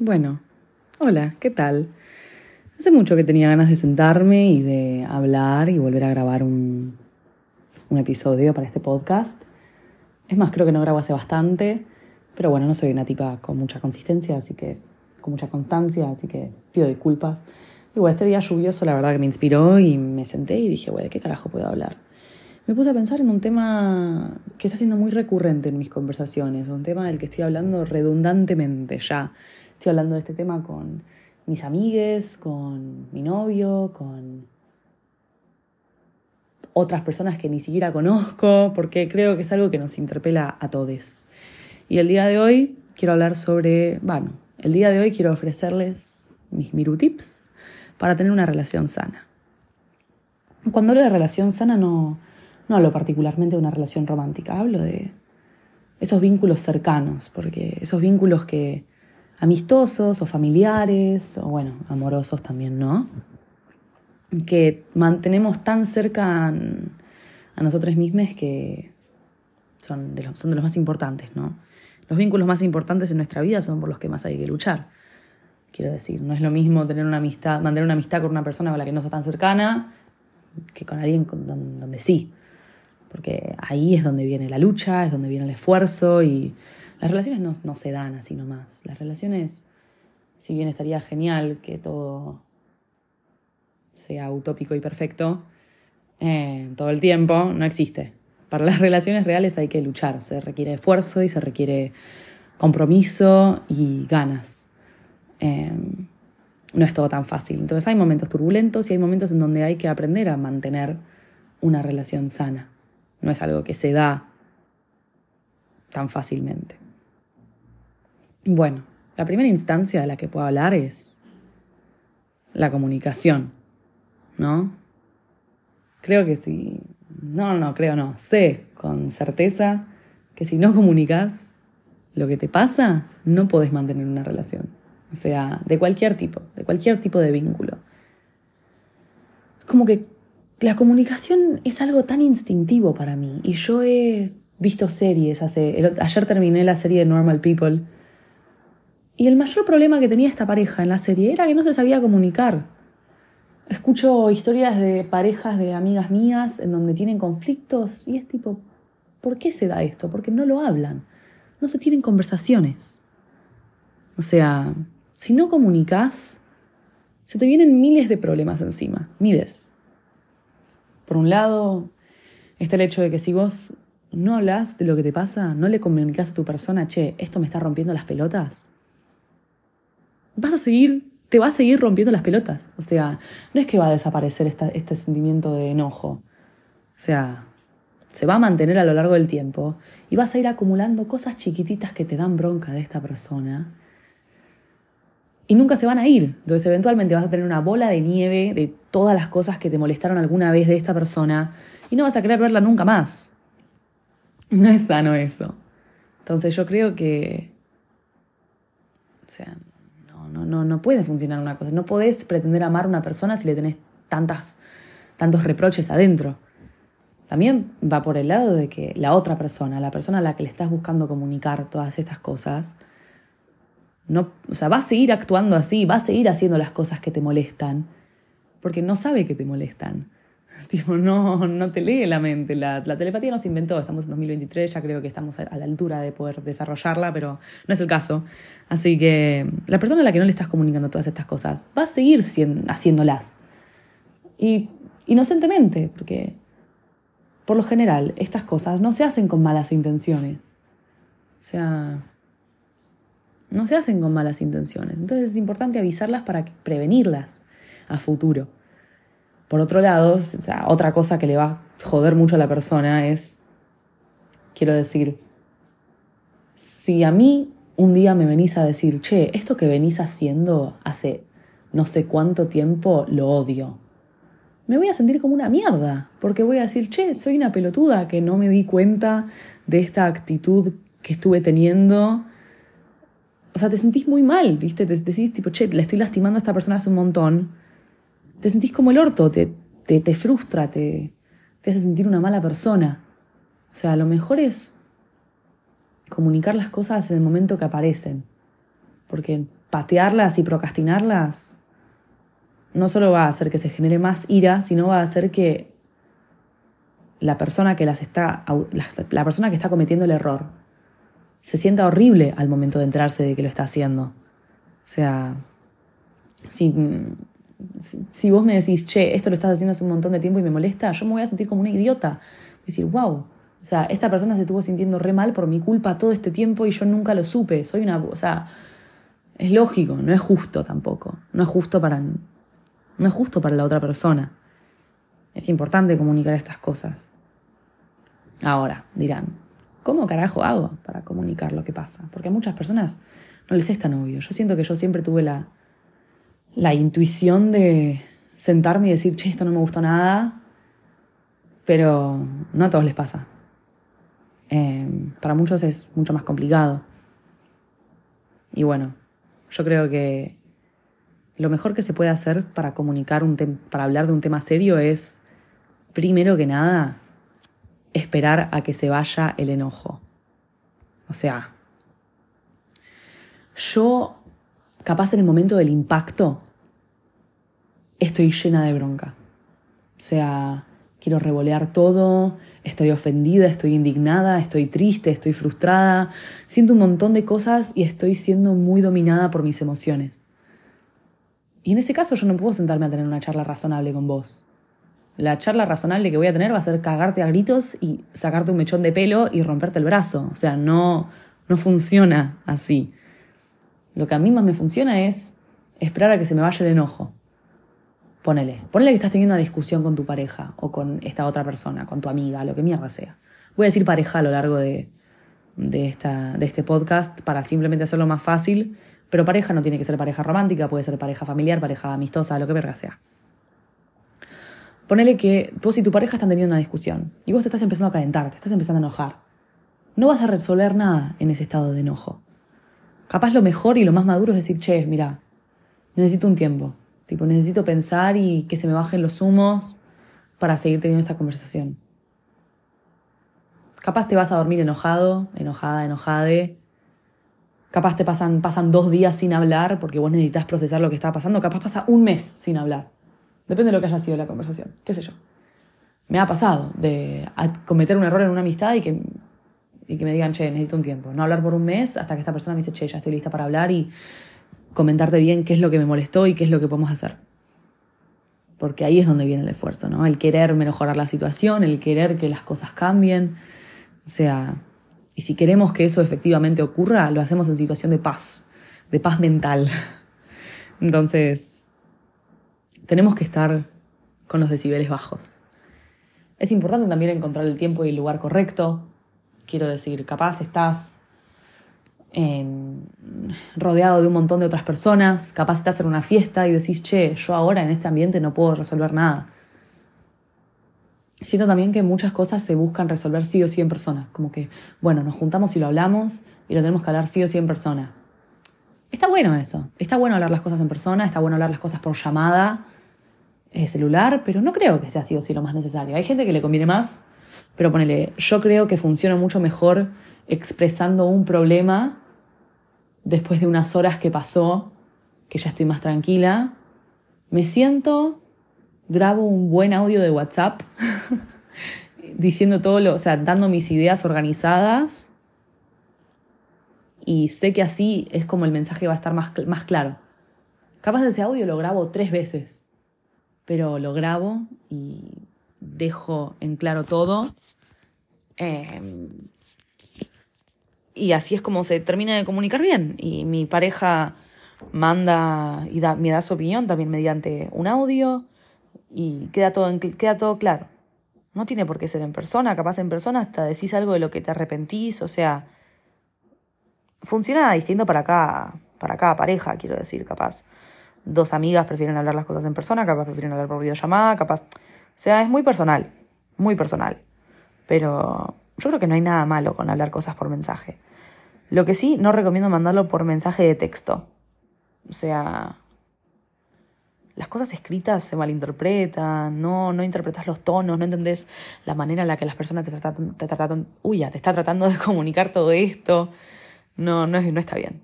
Bueno, hola, ¿qué tal? Hace mucho que tenía ganas de sentarme y de hablar y volver a grabar un, un episodio para este podcast. Es más, creo que no grabo hace bastante, pero bueno, no soy una tipa con mucha consistencia, así que con mucha constancia, así que pido disculpas. Igual este día lluvioso la verdad que me inspiró y me senté y dije, güey, ¿de qué carajo puedo hablar? Me puse a pensar en un tema que está siendo muy recurrente en mis conversaciones, un tema del que estoy hablando redundantemente ya. Estoy hablando de este tema con mis amigues, con mi novio, con otras personas que ni siquiera conozco, porque creo que es algo que nos interpela a todos. Y el día de hoy quiero hablar sobre, bueno, el día de hoy quiero ofrecerles mis miru tips para tener una relación sana. Cuando hablo de relación sana no, no hablo particularmente de una relación romántica, hablo de esos vínculos cercanos, porque esos vínculos que amistosos o familiares, o bueno, amorosos también, ¿no? Que mantenemos tan cerca a nosotros mismos que son de, los, son de los más importantes, ¿no? Los vínculos más importantes en nuestra vida son por los que más hay que luchar. Quiero decir, no es lo mismo tener una amistad, mantener una amistad con una persona con la que no está tan cercana que con alguien donde sí. Porque ahí es donde viene la lucha, es donde viene el esfuerzo y las relaciones no, se dan así nomás. Las relaciones, si bien estaría genial que todo sea utópico y perfecto eh, todo el tiempo, no existe. Para las relaciones reales hay que luchar, se requiere esfuerzo y se requiere compromiso y ganas. Eh, no es todo tan fácil. Entonces hay momentos turbulentos y hay momentos en donde hay que aprender a mantener una relación sana. No es algo que se da tan fácilmente. Bueno, la primera instancia de la que puedo hablar es la comunicación, ¿no? Creo que si... No, no, creo no. Sé con certeza que si no comunicas lo que te pasa, no podés mantener una relación. O sea, de cualquier tipo, de cualquier tipo de vínculo. Como que la comunicación es algo tan instintivo para mí. Y yo he visto series hace. Ayer terminé la serie de Normal People y el mayor problema que tenía esta pareja en la serie era que no se sabía comunicar. Escucho historias de parejas de amigas mías en donde tienen conflictos y es tipo, ¿por qué se da esto? Porque no lo hablan, no se tienen conversaciones. O sea, si no comunicas, se te vienen miles de problemas encima, miles. Por un lado, está el hecho de que si vos no hablas de lo que te pasa, no le comunicas a tu persona, che, esto me está rompiendo las pelotas, vas a seguir, te va a seguir rompiendo las pelotas. O sea, no es que va a desaparecer este sentimiento de enojo. O sea, se va a mantener a lo largo del tiempo y vas a ir acumulando cosas chiquititas que te dan bronca de esta persona y nunca se van a ir. Entonces eventualmente vas a tener una bola de nieve de todas las cosas que te molestaron alguna vez de esta persona y no vas a querer verla nunca más. No es sano eso. Entonces yo creo que... O sea, no, no, no puede funcionar una cosa. No podés pretender amar a una persona si le tenés tantas, tantos reproches adentro. También va por el lado de que la otra persona, la persona a la que le estás buscando comunicar todas estas cosas, no, o sea, va a seguir actuando así, va a seguir haciendo las cosas que te molestan, porque no sabe que te molestan. Tipo, no, no te lee la mente. La, telepatía no se inventó, estamos en 2023, ya creo que estamos a, la altura de poder desarrollarla, pero no es el caso. Así que la persona a la que no le estás comunicando todas estas cosas va a seguir haciéndolas. Y inocentemente, porque por lo general estas cosas no se hacen con malas intenciones. O sea, no se hacen con malas intenciones. Entonces es importante avisarlas para prevenirlas a futuro. Por otro lado, o sea, otra cosa que le va a joder mucho a la persona es, quiero decir, si a mí un día me venís a decir, che, esto que venís haciendo hace no sé cuánto tiempo lo odio, me voy a sentir como una mierda, porque voy a decir, che, soy una pelotuda que no me di cuenta de esta actitud que estuve teniendo. O sea, te sentís muy mal, ¿viste? Te decís, tipo, che, le estoy lastimando a esta persona hace un montón te sentís como el orto, te, te, te frustra, te, te hace sentir una mala persona. O sea, lo mejor es comunicar las cosas en el momento que aparecen. Porque patearlas y procrastinarlas no solo va a hacer que se genere más ira, sino va a hacer que la persona que las está la persona que está cometiendo el error se sienta horrible al momento de enterarse de que lo está haciendo. O sea, si, si vos me decís, che, esto lo estás haciendo hace un montón de tiempo y me molesta, yo me voy a sentir como una idiota. Voy a decir, wow, o sea, esta persona se estuvo sintiendo re mal por mi culpa todo este tiempo y yo nunca lo supe. Soy una. O sea, es lógico, no es justo tampoco. No es justo para. No es justo para la otra persona. Es importante comunicar estas cosas. Ahora, dirán, ¿cómo carajo hago para comunicar lo que pasa? Porque a muchas personas no les es tan obvio. Yo siento que yo siempre tuve la, la intuición de sentarme y decir, che, esto no me gustó nada, pero no a todos les pasa. Eh, para muchos es mucho más complicado. Y bueno, yo creo que lo mejor que se puede hacer para comunicar un para hablar de un tema serio es, primero que nada, esperar a que se vaya el enojo. O sea, yo, capaz en el momento del impacto, estoy llena de bronca. O sea, quiero revolear todo, estoy ofendida, estoy indignada, estoy triste, estoy frustrada, siento un montón de cosas y estoy siendo muy dominada por mis emociones. Y en ese caso yo no puedo sentarme a tener una charla razonable con vos. La charla razonable que voy a tener va a ser cagarte a gritos y sacarte un mechón de pelo y romperte el brazo. O sea, no, no funciona así. Lo que a mí más me funciona es esperar a que se me vaya el enojo. Ponele. Ponele que estás teniendo una discusión con tu pareja o con esta otra persona, con tu amiga, lo que mierda sea. Voy a decir pareja a lo largo de, de, esta, de este podcast para simplemente hacerlo más fácil, pero pareja no tiene que ser pareja romántica, puede ser pareja familiar, pareja amistosa, lo que verga sea. Ponele que vos y tu pareja están teniendo una discusión y vos te estás empezando a calentar, te estás empezando a enojar. No vas a resolver nada en ese estado de enojo. Capaz lo mejor y lo más maduro es decir, che, mira, necesito un tiempo. Tipo, necesito pensar y que se me bajen los humos para seguir teniendo esta conversación. Capaz te vas a dormir enojado, enojada, enojade. Capaz te pasan, pasan dos días sin hablar porque vos necesitas procesar lo que está pasando. Capaz pasa un mes sin hablar. Depende de lo que haya sido la conversación. ¿Qué sé yo? Me ha pasado de cometer un error en una amistad y que, y que me digan, che, necesito un tiempo. No hablar por un mes hasta que esta persona me dice, che, ya estoy lista para hablar y comentarte bien qué es lo que me molestó y qué es lo que podemos hacer. Porque ahí es donde viene el esfuerzo, ¿no? El querer mejorar la situación, el querer que las cosas cambien. O sea, y si queremos que eso efectivamente ocurra, lo hacemos en situación de paz, de paz mental. Entonces, tenemos que estar con los decibeles bajos. Es importante también encontrar el tiempo y el lugar correcto. Quiero decir, capaz estás rodeado de un montón de otras personas, capaz estás en una fiesta y decís, che, yo ahora en este ambiente no puedo resolver nada. Siento también que muchas cosas se buscan resolver sí o sí en persona, como que, bueno, nos juntamos y lo hablamos y lo tenemos que hablar sí o sí en persona. Está bueno eso, está bueno hablar las cosas en persona, está bueno hablar las cosas por llamada eh, celular, pero no creo que sea sí o sí lo más necesario. Hay gente que le conviene más, pero ponele, yo creo que funciona mucho mejor expresando un problema después de unas horas que pasó, que ya estoy más tranquila, me siento, grabo un buen audio de WhatsApp diciendo todo lo, o sea, dando mis ideas organizadas y sé que así es como el mensaje va a estar más, más claro. Capaz ese audio lo grabo tres veces, pero lo grabo y dejo en claro todo. Eh, y así es como se termina de comunicar bien. Y mi pareja manda y da, me da su opinión también mediante un audio y queda todo, queda todo claro. No tiene por qué ser en persona, capaz en persona hasta decís algo de lo que te arrepentís, o sea, funciona distinto para cada, para cada pareja, quiero decir, capaz. Dos amigas prefieren hablar las cosas en persona, capaz prefieren hablar por videollamada, capaz. O sea, es muy personal, muy personal. Pero yo creo que no hay nada malo con hablar cosas por mensaje. Lo que sí, no recomiendo mandarlo por mensaje de texto. O sea, las cosas escritas se malinterpretan, no, no interpretas los tonos, no entendés la manera en la que las personas te tratan, te uy, ya, te está tratando de comunicar todo esto. No, no, no está bien.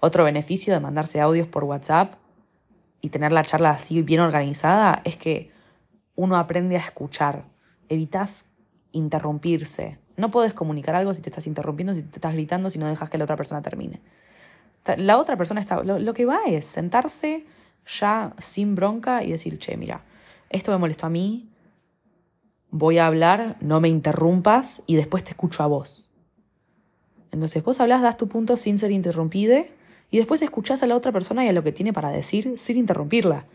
Otro beneficio de mandarse audios por WhatsApp y tener la charla así bien organizada es que uno aprende a escuchar. Evitas interrumpirse. No puedes comunicar algo si te estás interrumpiendo, si te estás gritando, si no dejas que la otra persona termine. La otra persona está. Lo, que va es sentarse ya sin bronca y decir, che, mira, esto me molestó a mí, voy a hablar, no me interrumpas y después te escucho a vos. Entonces vos hablas, das tu punto sin ser interrumpide y después escuchás a la otra persona y a lo que tiene para decir sin interrumpirla.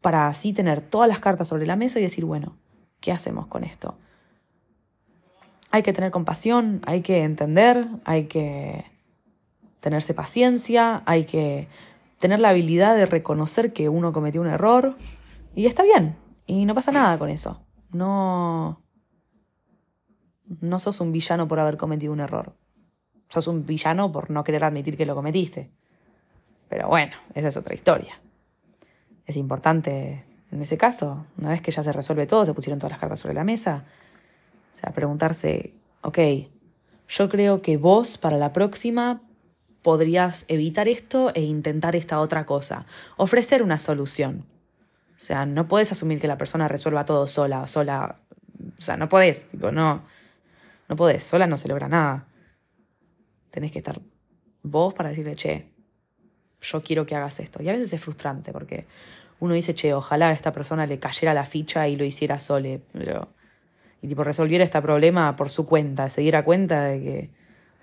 Para así tener todas las cartas sobre la mesa y decir, bueno, ¿qué hacemos con esto? Hay que tener compasión, hay que entender, hay que tenerse paciencia, hay que tener la habilidad de reconocer que uno cometió un error y está bien, y no pasa nada con eso. No no sos un villano por haber cometido un error. Sos un villano por no querer admitir que lo cometiste. Pero bueno, esa es otra historia. Es importante, en ese caso, una vez que ya se resuelve todo, se pusieron todas las cartas sobre la mesa, o sea, preguntarse, ok, yo creo que vos para la próxima podrías evitar esto e intentar esta otra cosa. Ofrecer una solución. O sea, no puedes asumir que la persona resuelva todo sola, sola. O sea, no podés, tipo, no. No podés, sola no se logra nada tenés que estar vos para decirle, che, yo quiero que hagas esto. Y a veces es frustrante porque uno dice, che, ojalá a esta persona le cayera la ficha y lo hiciera sole, pero... Y tipo, resolviera este problema por su cuenta, se diera cuenta de que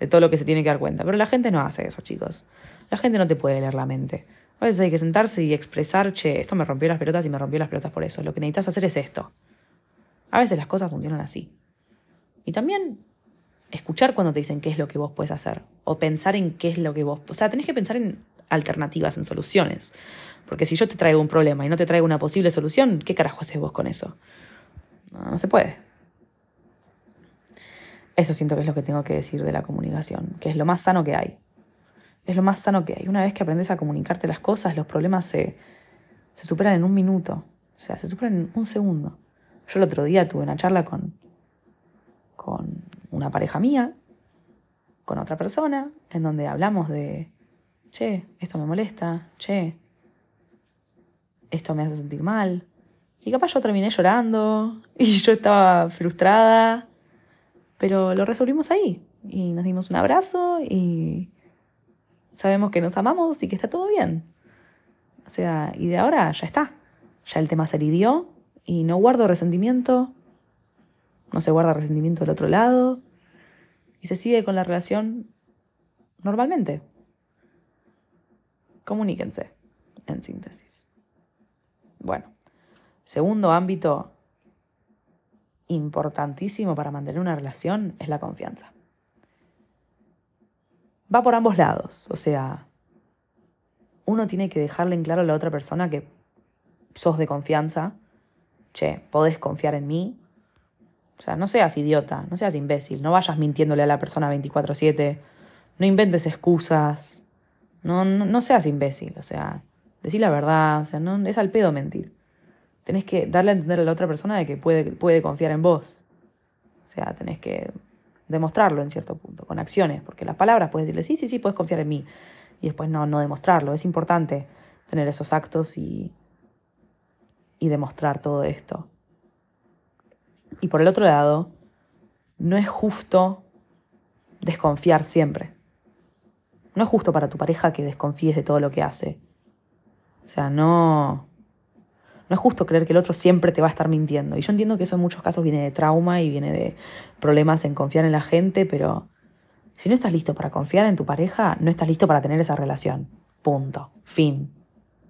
de todo lo que se tiene que dar cuenta. Pero la gente no hace eso, chicos. La gente no te puede leer la mente. A veces hay que sentarse y expresar, che, esto me rompió las pelotas y me rompió las pelotas por eso. Lo que necesitas hacer es esto. A veces las cosas funcionan así. Y también escuchar cuando te dicen qué es lo que vos puedes hacer o pensar en qué es lo que vos... O sea, tenés que pensar en alternativas, en soluciones. Porque si yo te traigo un problema y no te traigo una posible solución, ¿qué carajo haces vos con eso? No, no se puede. Eso siento que es lo que tengo que decir de la comunicación, que es lo más sano que hay. Es lo más sano que hay. Una vez que aprendes a comunicarte las cosas, los problemas se, se superan en un minuto. O sea, se superan en un segundo. Yo el otro día tuve una charla con, con una pareja mía con otra persona, en donde hablamos de, che, esto me molesta, che, esto me hace sentir mal. Y capaz yo terminé llorando y yo estaba frustrada, pero lo resolvimos ahí y nos dimos un abrazo y sabemos que nos amamos y que está todo bien. O sea, y de ahora ya está. Ya el tema se lidió y no guardo resentimiento, no se guarda resentimiento del otro lado y se sigue con la relación normalmente. Comuníquense, en síntesis. Bueno, segundo ámbito importantísimo para mantener una relación es la confianza. Va por ambos lados, o sea, uno tiene que dejarle en claro a la otra persona que sos de confianza, che, podés confiar en mí, o sea, no seas idiota, no seas imbécil, no vayas mintiéndole a la persona 24/7, no inventes excusas, no, no, seas imbécil, o sea, decir la verdad, o sea, no, es al pedo mentir. Tenés que darle a entender a la otra persona de que puede, puede confiar en vos. O sea, tenés que demostrarlo en cierto punto, con acciones, porque las palabras puedes decirle, sí, sí, sí, puedes confiar en mí, y después no, no demostrarlo. Es importante tener esos actos y, y demostrar todo esto. Y por el otro lado, no es justo desconfiar siempre. No es justo para tu pareja que desconfíes de todo lo que hace. O sea, no. No es justo creer que el otro siempre te va a estar mintiendo. Y yo entiendo que eso en muchos casos viene de trauma y viene de problemas en confiar en la gente, pero si no estás listo para confiar en tu pareja, no estás listo para tener esa relación. Punto. Fin.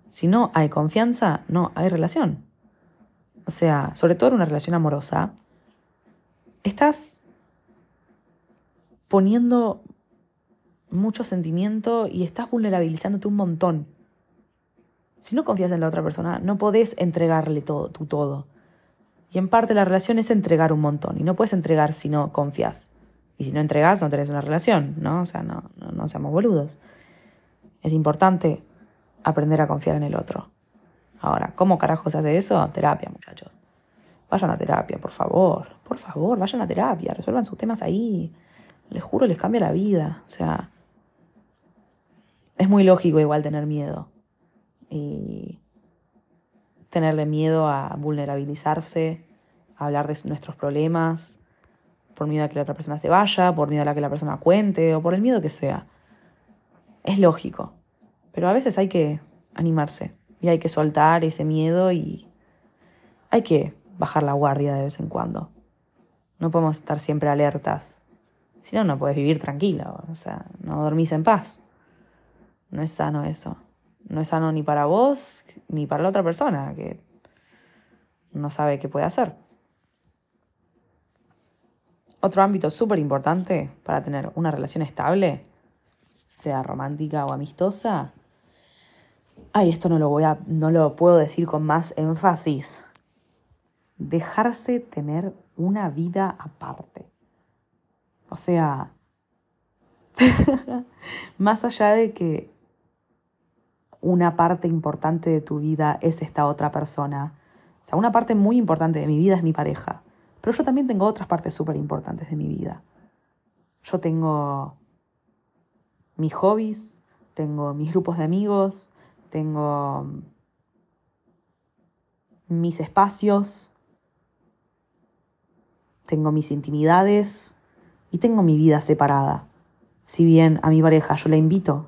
Si no hay confianza, no hay relación. O sea, sobre todo en una relación amorosa, estás poniendo mucho sentimiento y estás vulnerabilizándote un montón. Si no confías en la otra persona, no podés entregarle todo, tu todo. Y en parte la relación es entregar un montón. Y no puedes entregar si no confías. Y si no entregas, no tenés una relación, ¿no? O sea, no, no, no seamos boludos. Es importante aprender a confiar en el otro. Ahora, ¿cómo carajo se hace eso? Terapia, muchachos. Vayan a terapia, por favor. Por favor, vayan a terapia. Resuelvan sus temas ahí. Les juro, les cambia la vida. O sea, es muy lógico igual tener miedo. Y tenerle miedo a vulnerabilizarse, a hablar de nuestros problemas, por miedo a que la otra persona se vaya, por miedo a que la persona cuente o por el miedo que sea. Es lógico, pero a veces hay que animarse y hay que soltar ese miedo y hay que bajar la guardia de vez en cuando. No podemos estar siempre alertas. Si no, no puedes vivir tranquilo. O sea, no dormís en paz. No es sano eso. No es sano ni para vos ni para la otra persona que no sabe qué puede hacer. Otro ámbito súper importante para tener una relación estable, sea romántica o amistosa. Ay, esto no lo voy a, no lo puedo decir con más énfasis. Dejarse tener una vida aparte. O sea, más allá de que una parte importante de tu vida es esta otra persona. O sea, una parte muy importante de mi vida es mi pareja. Pero yo también tengo otras partes súper importantes de mi vida. Yo tengo mis hobbies, tengo mis grupos de amigos, tengo mis espacios, tengo mis intimidades y tengo mi vida separada. Si bien a mi pareja yo la invito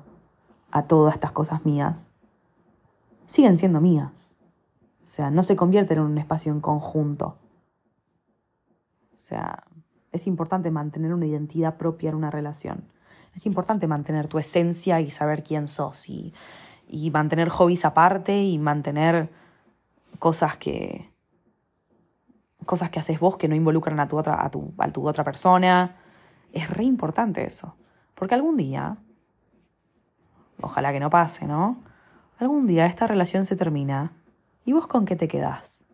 a todas estas cosas mías, siguen siendo mías. O sea, no se convierten en un espacio en conjunto. O sea, es importante mantener una identidad propia en una relación. Es importante mantener tu esencia y saber quién sos y, y mantener hobbies aparte y mantener cosas que cosas que haces vos que no involucran a tu otra, a tu, a tu otra persona. Es re importante eso. Porque algún día ojalá que no pase, ¿no? Algún día esta relación se termina y vos con qué te quedás.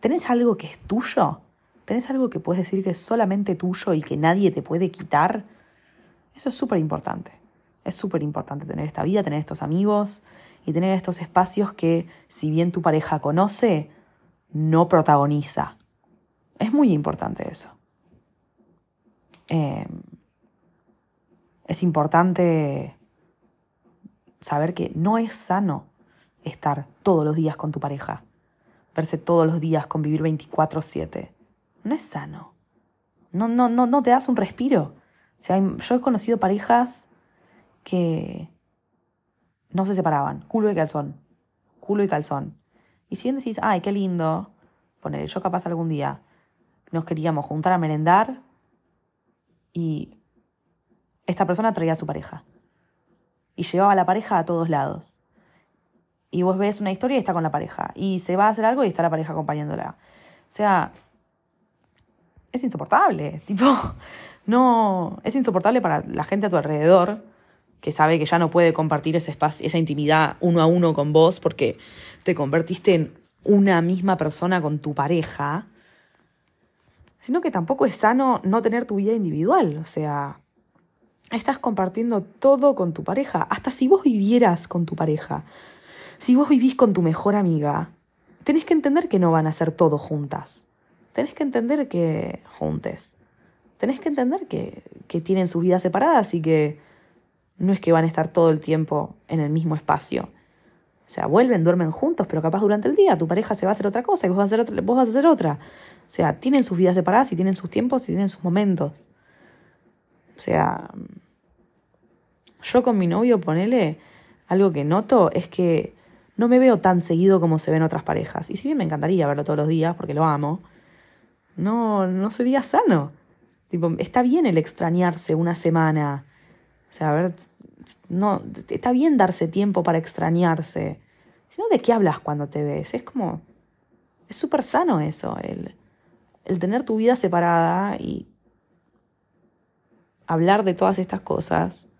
¿Tenés algo que es tuyo? ¿Tenés algo que puedes decir que es solamente tuyo y que nadie te puede quitar? Eso es súper importante. Es súper importante tener esta vida, tener estos amigos y tener estos espacios que, si bien tu pareja conoce, no protagoniza. Es muy importante eso. Eh, es importante saber que no es sano estar todos los días con tu pareja, verse todos los días, convivir 24/7. No es sano. No, no, no, no te das un respiro. O sea, yo he conocido parejas que no se separaban, culo y calzón, culo y calzón. Y si bien decís, ay, qué lindo, poner yo capaz algún día nos queríamos juntar a merendar y esta persona traía a su pareja y llevaba a la pareja a todos lados. Y vos ves una historia y está con la pareja. Y se va a hacer algo y está la pareja acompañándola. O sea, es insoportable. Tipo, no. Es insoportable para la gente a tu alrededor que sabe que ya no puede compartir ese espacio, esa intimidad uno a uno con vos porque te convertiste en una misma persona con tu pareja. Sino que tampoco es sano no tener tu vida individual. O sea, estás compartiendo todo con tu pareja. Hasta si vos vivieras con tu pareja, si vos vivís con tu mejor amiga, tenés que entender que no van a ser todo juntas. Tenés que entender que juntes. Tenés que entender que, que tienen sus vidas separadas y que no es que van a estar todo el tiempo en el mismo espacio. O sea, vuelven, duermen juntos, pero capaz durante el día tu pareja se va a hacer otra cosa y vos vas a hacer otra. A hacer otra. O sea, tienen sus vidas separadas y tienen sus tiempos y tienen sus momentos. O sea, yo con mi novio, ponele, algo que noto es que no me veo tan seguido como se ven otras parejas. Y si bien me encantaría verlo todos los días porque lo amo, no, no sería sano. Tipo, está bien el extrañarse una semana. O sea, a ver, no, está bien darse tiempo para extrañarse. Sino de qué hablas cuando te ves. Es como, es súper sano eso, el, el tener tu vida separada y hablar de todas estas cosas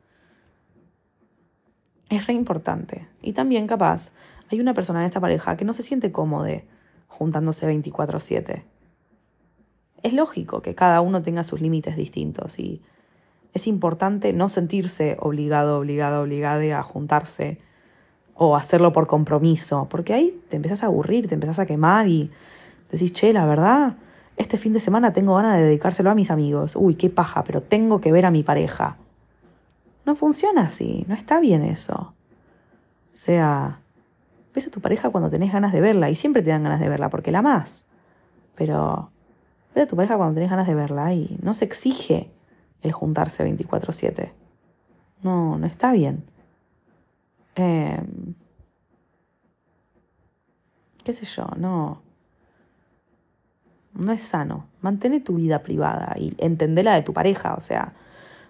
es re importante. Y también capaz hay una persona en esta pareja que no se siente cómodo juntándose 24/7. Es lógico que cada uno tenga sus límites distintos y es importante no sentirse obligado, obligado, obligado a juntarse o hacerlo por compromiso, porque ahí te empezás a aburrir, te empezás a quemar y decís, che, la verdad, este fin de semana tengo ganas de dedicárselo a mis amigos. Uy, qué paja, pero tengo que ver a mi pareja. No funciona así, no está bien eso. O sea, ves a tu pareja cuando tenés ganas de verla y siempre te dan ganas de verla porque la amás. Pero ves a tu pareja cuando tenés ganas de verla y no se exige el juntarse 24/7. No, no está bien. Em, qué sé yo, no. No es sano. Mantén tu vida privada y entendela de tu pareja. O sea,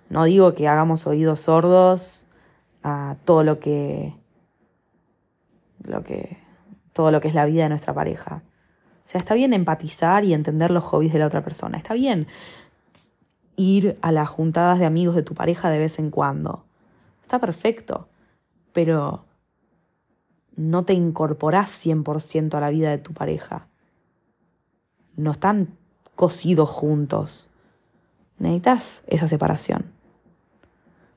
no digo que hagamos oídos sordos a todo lo que. lo que. todo lo que es la vida de nuestra pareja. O sea, está bien empatizar y entender los hobbies de la otra persona. Está bien ir a las juntadas de amigos de tu pareja de vez en cuando. Está perfecto. Pero no te incorporás 100% a la vida de tu pareja. No están cosidos juntos. Necesitas esa separación.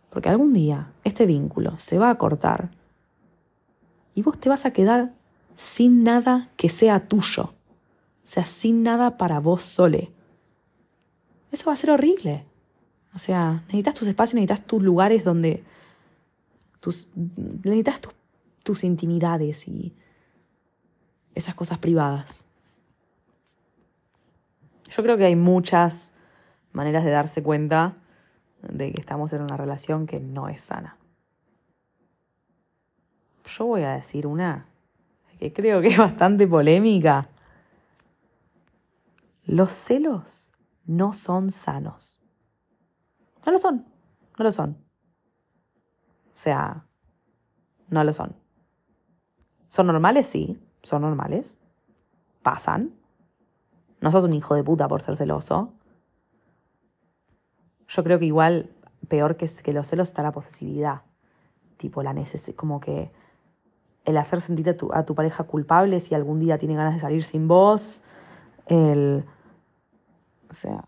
Porque algún día este vínculo se va a cortar y vos te vas a quedar sin nada que sea tuyo. O sea, sin nada para vos sole. Eso va a ser horrible. O sea, necesitas tus espacios, necesitas tus lugares donde... Tus, necesitas tus tus intimidades y esas cosas privadas. Yo creo que hay muchas maneras de darse cuenta de que estamos en una relación que no es sana. Yo voy a decir una que creo que es bastante polémica. Los celos no son sanos. No lo son, no lo son. O sea, no lo son. ¿Son normales? Sí, son normales. Pasan. No sos un hijo de puta por ser celoso. Yo creo que igual peor que, que los celos está la posesividad. Tipo, la necesidad, como que el hacer sentir a tu, a tu, pareja culpable si algún día tiene ganas de salir sin vos. El. Sea.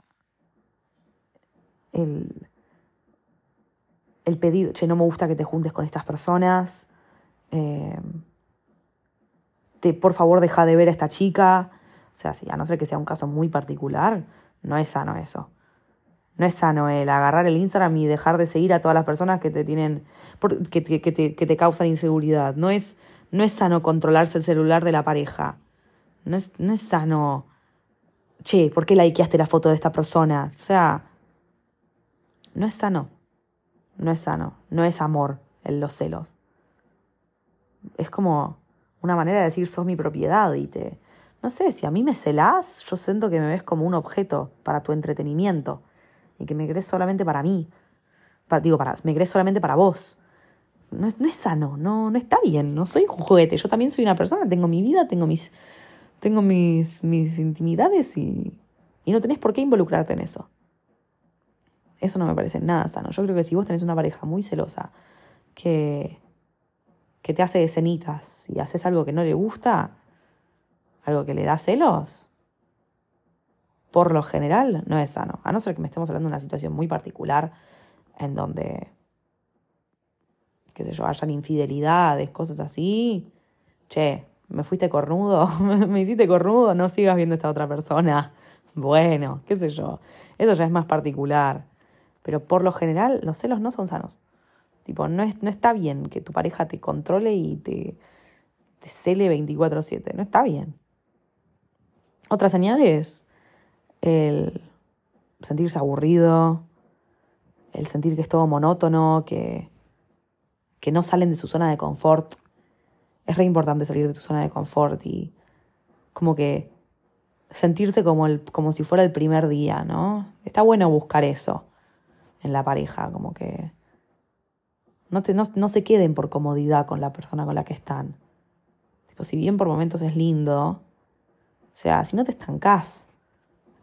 El. El pedido, che, no me gusta que te juntes con estas personas. Eh, por favor deja de ver a esta chica. O sea, si a no ser que sea un caso muy particular, no es sano eso. No es sano el agarrar el Instagram y dejar de seguir a todas las personas que te tienen, que, que, te, que te, causan inseguridad. No es, no es sano controlarse el celular de la pareja. No es, no es sano, che, ¿por qué likeaste la foto de esta persona? O sea, no es sano. No es sano. No es amor en los celos. Es como, una manera de decir sos mi propiedad y te... No sé, si a mí me celás, yo siento que me ves como un objeto para tu entretenimiento y que me crees solamente para mí. digo, para, me crees solamente para vos. No es, no es sano, no, no está bien, no soy un juguete, yo también soy una persona, tengo mi vida, tengo mis, tengo mis, mis intimidades y, y no tenés por qué involucrarte en eso. Eso no me parece nada sano. Yo creo que si vos tenés una pareja muy celosa que, que te hace escenitas y haces algo que no le gusta, algo que le da celos, por lo general no es sano. A no ser que me estemos hablando de una situación muy particular en donde, qué sé yo, hayan infidelidades, cosas así. Che, me fuiste cornudo, me hiciste cornudo, no sigas viendo a esta otra persona. Bueno, qué sé yo. Eso ya es más particular. Pero por lo general, los celos no son sanos. Tipo, no, es, no está bien que tu pareja te controle y te, cele 24/7. No está bien. Otra señal es el sentirse aburrido, el sentir que es todo monótono, que, que no salen de su zona de confort. Es re importante salir de tu zona de confort y como que sentirte como, el, como si fuera el primer día, ¿no? Está bueno buscar eso en la pareja, como que no, te, no, se queden por comodidad con la persona con la que están. Tipo, si bien por momentos es lindo, o sea, si no te estancás,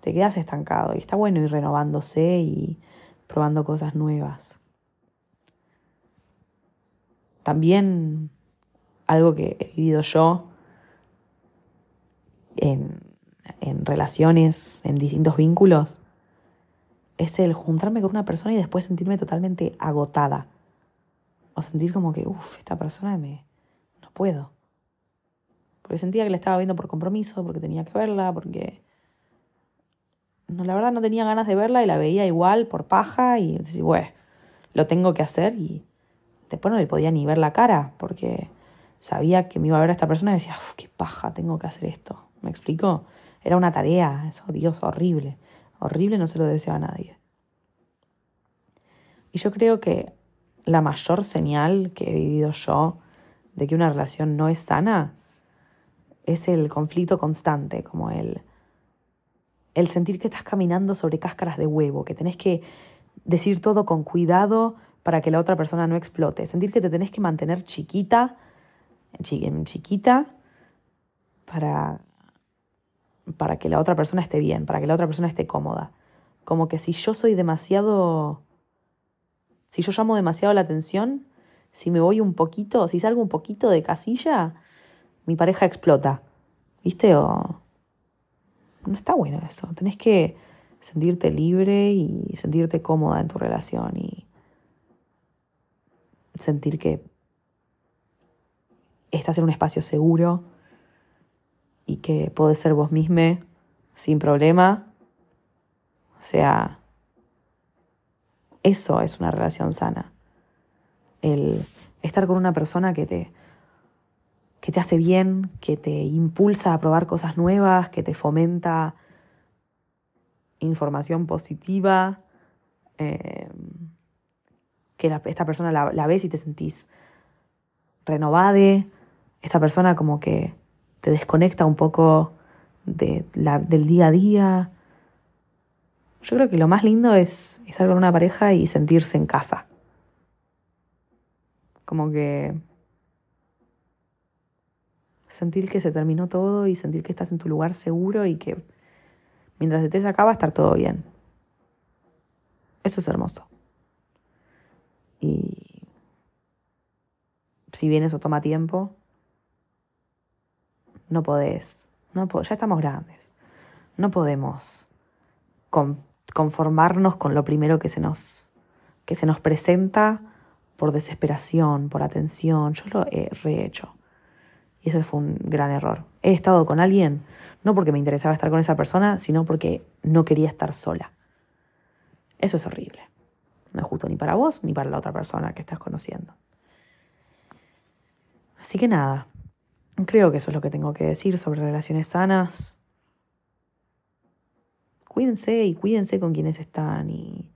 te quedas estancado. Y está bueno ir renovándose y probando cosas nuevas. También algo que he vivido yo en, en relaciones, en distintos vínculos, es el juntarme con una persona y después sentirme totalmente agotada o sentir como que, uff, esta persona me... no puedo. Porque sentía que la estaba viendo por compromiso, porque tenía que verla, porque... No, la verdad no tenía ganas de verla y la veía igual por paja y decía, bueno, lo tengo que hacer y después no le podía ni ver la cara porque sabía que me iba a ver a esta persona y decía, qué paja, tengo que hacer esto. ¿Me explico? Era una tarea, eso, Dios, horrible. Horrible, no se lo deseo a nadie. Y yo creo que la mayor señal que he vivido yo de que una relación no es sana es el conflicto constante, como el, el sentir que estás caminando sobre cáscaras de huevo, que tenés que decir todo con cuidado para que la otra persona no explote, sentir que te tenés que mantener chiquita, chiquita, para, para que la otra persona esté bien, para que la otra persona esté cómoda. Como que si yo soy demasiado, si yo llamo demasiado la atención, si me voy un poquito, si salgo un poquito de casilla, mi pareja explota. ¿Viste? O... No está bueno eso. Tenés que sentirte libre y sentirte cómoda en tu relación y sentir que estás en un espacio seguro y que podés ser vos misma sin problema. O sea, eso es una relación sana el estar con una persona que te, que te hace bien, que te impulsa a probar cosas nuevas, que te fomenta información positiva, eh, que esta persona la, ves y te sentís renovada, esta persona como que te desconecta un poco de del día a día. Yo creo que lo más lindo es estar con una pareja y sentirse en casa. Como que sentir que se terminó todo y sentir que estás en tu lugar seguro y que mientras estés acá va a estar todo bien. Eso es hermoso. Y si bien eso toma tiempo, no podés, no ya estamos grandes, no podemos conformarnos con lo primero que se nos, que se nos presenta por desesperación, por atención. Yo lo he rehecho. Y eso fue un gran error. He estado con alguien no porque me interesaba estar con esa persona, sino porque no quería estar sola. Eso es horrible. No es justo ni para vos ni para la otra persona que estás conociendo. Así que nada, creo que eso es lo que tengo que decir sobre relaciones sanas. Cuídense y cuídense con quienes están y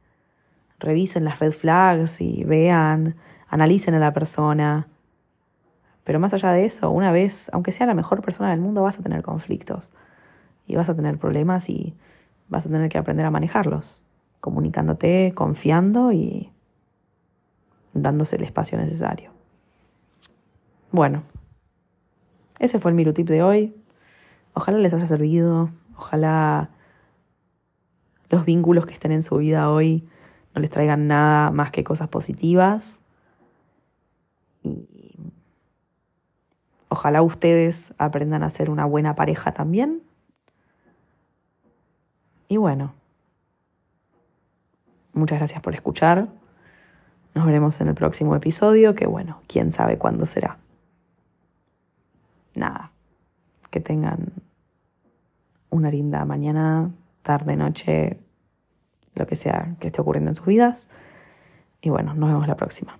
revisen las red flags y vean, analicen a la persona. Pero más allá de eso, una vez, aunque sea la mejor persona del mundo, vas a tener conflictos y vas a tener problemas y vas a tener que aprender a manejarlos, comunicándote, confiando y dándose el espacio necesario. Bueno, ese fue el Mirutip de hoy. Ojalá les haya servido, ojalá los vínculos que estén en su vida hoy no les traigan nada más que cosas positivas. Y ojalá ustedes aprendan a ser una buena pareja también. Y bueno, muchas gracias por escuchar. Nos veremos en el próximo episodio, que bueno, quién sabe cuándo será. Nada, que tengan una linda mañana, tarde, noche, lo que sea que esté ocurriendo en sus vidas. Y bueno, nos vemos la próxima.